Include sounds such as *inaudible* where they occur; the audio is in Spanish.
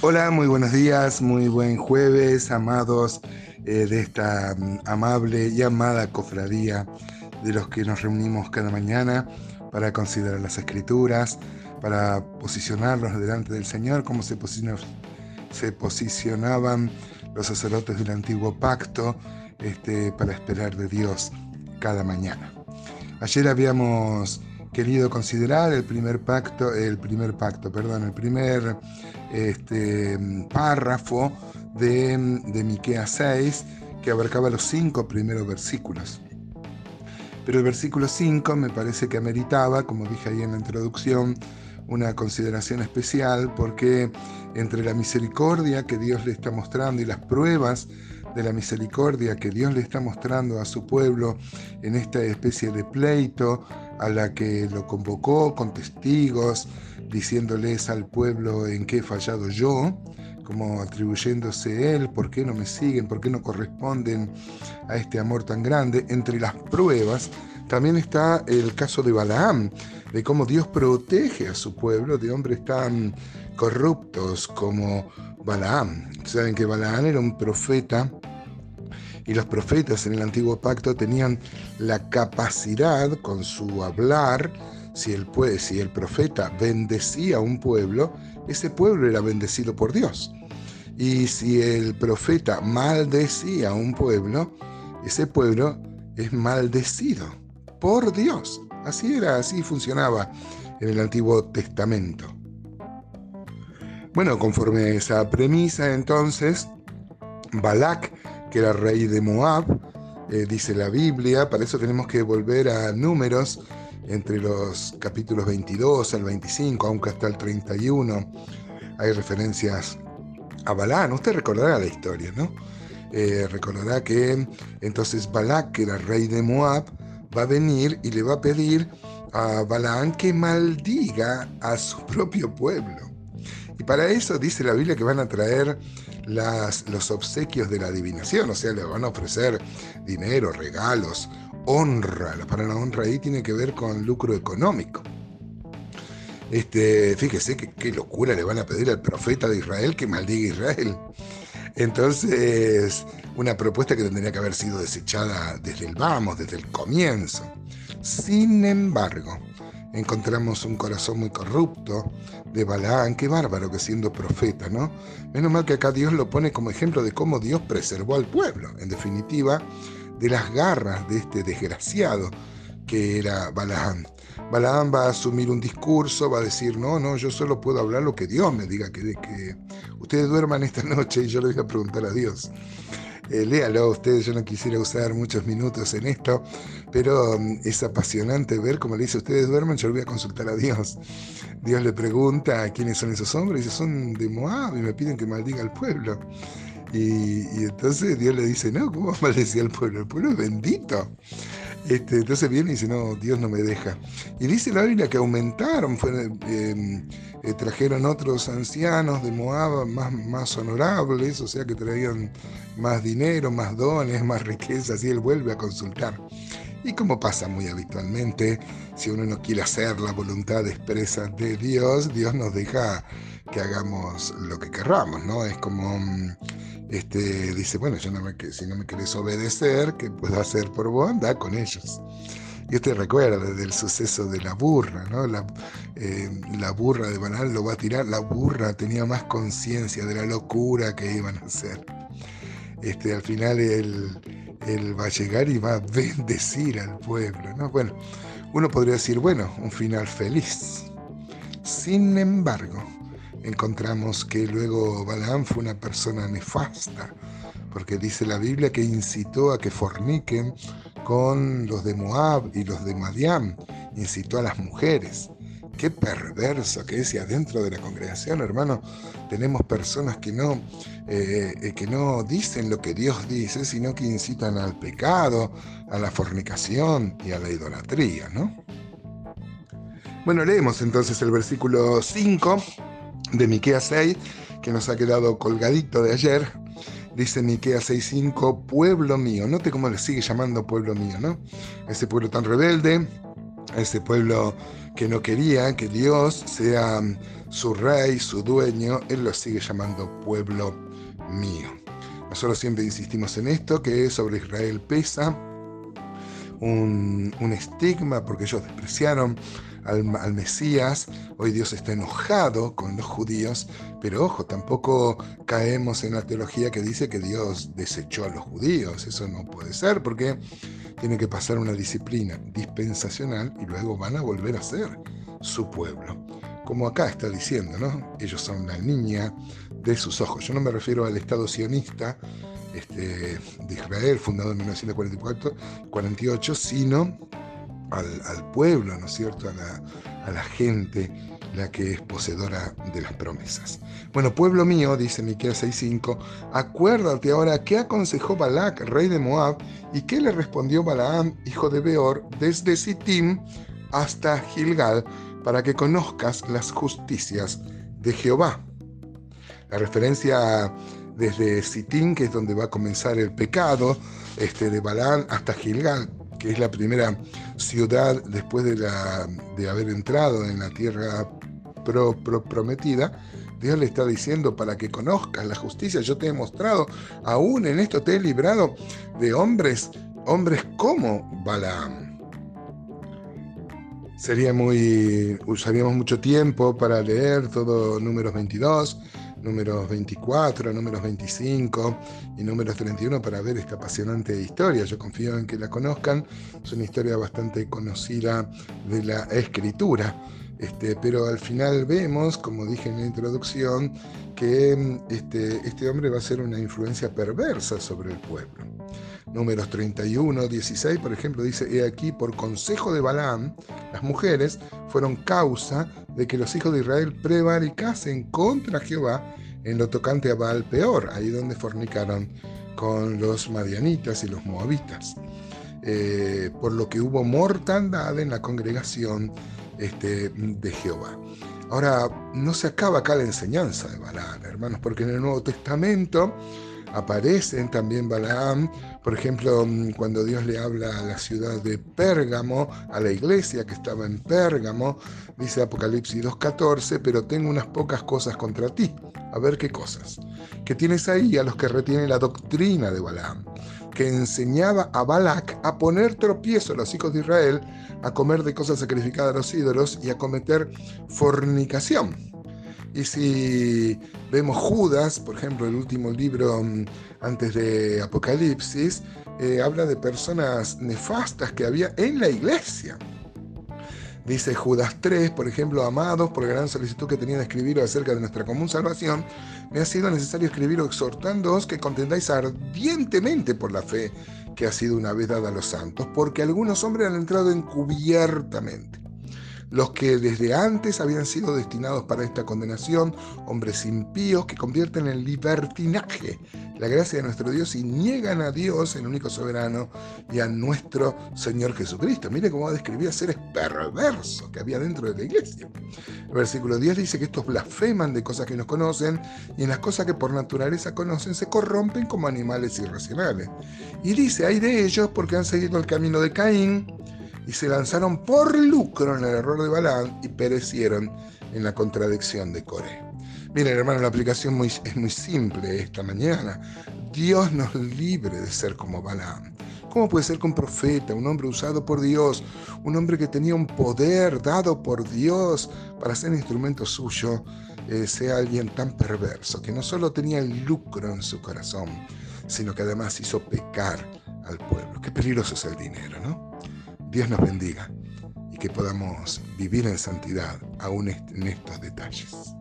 Hola, muy buenos días, muy buen jueves, amados eh, de esta mm, amable y amada cofradía de los que nos reunimos cada mañana para considerar las escrituras, para posicionarlos delante del Señor, como se, se posicionaban los sacerdotes del antiguo pacto este, para esperar de Dios cada mañana. Ayer habíamos querido considerar el primer pacto, el primer pacto, perdón, el primer este, párrafo de, de Miqueas 6 que abarcaba los cinco primeros versículos. Pero el versículo 5 me parece que ameritaba, como dije ahí en la introducción, una consideración especial porque entre la misericordia que Dios le está mostrando y las pruebas de la misericordia que Dios le está mostrando a su pueblo en esta especie de pleito a la que lo convocó con testigos, diciéndoles al pueblo en qué he fallado yo, como atribuyéndose él, por qué no me siguen, por qué no corresponden a este amor tan grande. Entre las pruebas también está el caso de Balaam, de cómo Dios protege a su pueblo de hombres tan corruptos como Balaam. Saben que Balaam era un profeta y los profetas en el antiguo pacto tenían la capacidad con su hablar, si el, si el profeta bendecía a un pueblo, ese pueblo era bendecido por Dios. Y si el profeta maldecía a un pueblo, ese pueblo es maldecido por Dios. Así era, así funcionaba en el Antiguo Testamento. Bueno, conforme a esa premisa, entonces, Balak que era rey de Moab, eh, dice la Biblia, para eso tenemos que volver a números entre los capítulos 22 al 25, aunque hasta el 31 hay referencias a Balán. Usted recordará la historia, ¿no? Eh, recordará que entonces Balak, que era rey de Moab, va a venir y le va a pedir a Balaán que maldiga a su *laughs* propio pueblo. Y para eso dice la Biblia que van a traer los obsequios de la adivinación, o sea, le van a ofrecer dinero, regalos, honra. La palabra honra ahí tiene que ver con lucro económico. Este, fíjese qué locura le van a pedir al profeta de Israel que maldiga a Israel. Entonces, una propuesta que tendría que haber sido desechada desde el vamos, desde el comienzo. Sin embargo, encontramos un corazón muy corrupto de Balaán, qué bárbaro que siendo profeta, ¿no? Menos mal que acá Dios lo pone como ejemplo de cómo Dios preservó al pueblo, en definitiva, de las garras de este desgraciado que era Balaán. Balaán va a asumir un discurso, va a decir, no, no, yo solo puedo hablar lo que Dios me diga, que, que ustedes duerman esta noche *laughs* y yo le voy a preguntar a Dios. Eh, léalo ustedes, yo no quisiera usar muchos minutos en esto, pero mm, es apasionante ver cómo le dice, ustedes duermen, yo le voy a consultar a Dios. Dios le pregunta quiénes son esos hombres, y dice, son de Moab y me piden que maldiga al pueblo. Y, entonces Dios le dice, no, ¿cómo maldecir al pueblo? El pueblo es bendito. Este, entonces viene y dice, no, Dios no me deja. Y dice la Biblia que aumentaron, em, eh, trajeron otros ancianos de Moab más, más honorables, o sea que traían más dinero, más dones, más riquezas, y él vuelve a consultar. Y como pasa muy habitualmente, si uno no quiere hacer la voluntad expresa de Dios, Dios nos deja que hagamos lo que querramos, ¿no? Es como mm, este, dice, bueno, yo no me, si no me querés obedecer, ¿qué puedo hacer por vos? Anda con ellos. Y usted recuerda del suceso de la burra, ¿no? La, eh, la burra de Banal lo va a tirar. La burra tenía más conciencia de la locura que iban a hacer. Este, al final él, él, va a llegar y va a bendecir al pueblo, ¿no? Bueno, uno podría decir, bueno, un final feliz. Sin embargo, encontramos que luego Balaam fue una persona nefasta, porque dice la Biblia que incitó a que forniquen con los de Moab y los de Madián, incitó a las mujeres. Qué perverso que es y adentro de la congregación, hermano, tenemos personas que no, eh, eh, que no dicen lo que Dios dice, sino que incitan al pecado, a la fornicación y a la idolatría, ¿no? Bueno, leemos entonces el versículo 5 de Miqueas 6, que nos ha quedado colgadito de ayer. Dice Miqueas 6:5, pueblo mío. Note cómo le sigue llamando pueblo mío, ¿no? Ese pueblo tan rebelde, ese pueblo que no quería que Dios sea su rey, su dueño, Él lo sigue llamando pueblo mío. Nosotros siempre insistimos en esto, que sobre Israel pesa un, estigma porque ellos despreciaron al, Mesías. Hoy Dios está enojado con los judíos, pero ojo, tampoco caemos en la teología que dice que Dios desechó a los judíos. Eso no puede ser porque tiene que pasar una disciplina dispensacional y luego van a volver a ser su pueblo. Como acá está diciendo, ¿no? Ellos son la niña de sus ojos. Yo no me refiero al Estado sionista este, de Israel, fundado en 1944, 48, sino al, pueblo, ¿no es cierto? A la, gente la que es poseedora de las promesas. Bueno, pueblo mío, dice Miqueas 6:5, acuérdate ahora qué aconsejó Balac, rey de Moab, y qué le respondió Balaam, hijo de Beor, desde Sittim hasta Gilgal, para que conozcas las justicias de Jehová. La referencia desde Sittim, que es donde va a comenzar el pecado, este, de Balaam hasta Gilgal, que es la primera ciudad después de, la, de haber entrado en la tierra prometida, Dios le está diciendo para que conozcas la justicia, yo te he mostrado, aún en esto te he librado de hombres, hombres como Balaam. Sería muy, usaríamos mucho tiempo para leer todo números 22, números 24, números 25 y números 31 para ver esta apasionante historia. Yo confío en que la conozcan. Es una historia bastante conocida de la escritura. Este, pero al final vemos, como dije en la introducción, que este, este hombre va a ser una influencia perversa sobre el pueblo. Números 31, 16, por ejemplo, dice, he aquí, por consejo de Balaam, las mujeres fueron causa de que los hijos de Israel prevaricasen contra Jehová en lo tocante a Baal peor, ahí donde fornicaron con los madianitas y los moabitas. Eh, por lo que hubo mortandad en la congregación este, de Jehová. Ahora, no se acaba acá la enseñanza de Balaam, hermanos, porque en el Nuevo Testamento aparecen también Balaam, por ejemplo, mm, cuando Dios le habla a la ciudad de Pérgamo, a la iglesia que estaba en Pérgamo, dice Apocalipsis 2.14, pero tengo unas pocas cosas contra ti. A ver qué cosas. Que tienes ahí a los que retienen la doctrina de Balaam, que enseñaba a Balac a poner tropiezo a los hijos de Israel, a comer de cosas sacrificadas a los ídolos y a cometer fornicación. Y si vemos Judas, por ejemplo, el último libro mm, antes de Apocalipsis, eh, habla de personas nefastas que había en la iglesia. Dice Judas 3, por ejemplo, amados, por gran solicitud que tenía de escribir acerca de nuestra común salvación, me ha sido necesario escribir exhortándoos que contendáis ardientemente por la fe que ha sido una vez dada a los santos, porque algunos hombres han entrado encubiertamente los que desde antes habían sido destinados para esta condenación, hombres impíos que convierten en libertinaje la gracia de nuestro Dios y niegan a Dios, el único soberano, y a nuestro Señor Jesucristo. Mire cómo describía seres perversos que había dentro de la iglesia. El versículo 10 dice que estos blasfeman de cosas que no conocen y en las cosas que por naturaleza conocen se corrompen como animales irracionales. Y dice, hay de ellos porque han seguido el camino de Caín y se lanzaron por lucro en el error de Balaam y perecieron en la contradicción de Coré. Miren, hermano, la aplicación es muy simple esta mañana. Dios nos libre de ser como Balaam. ¿Cómo puede ser que un profeta, un hombre usado por Dios, un hombre que tenía un poder dado por Dios para ser instrumento suyo, eh, sea alguien tan perverso, que no solo tenía el lucro en su corazón, sino que además hizo pecar al pueblo? Qué peligroso es el dinero, ¿no? Dios nos bendiga y que podamos vivir en santidad aún en estos detalles.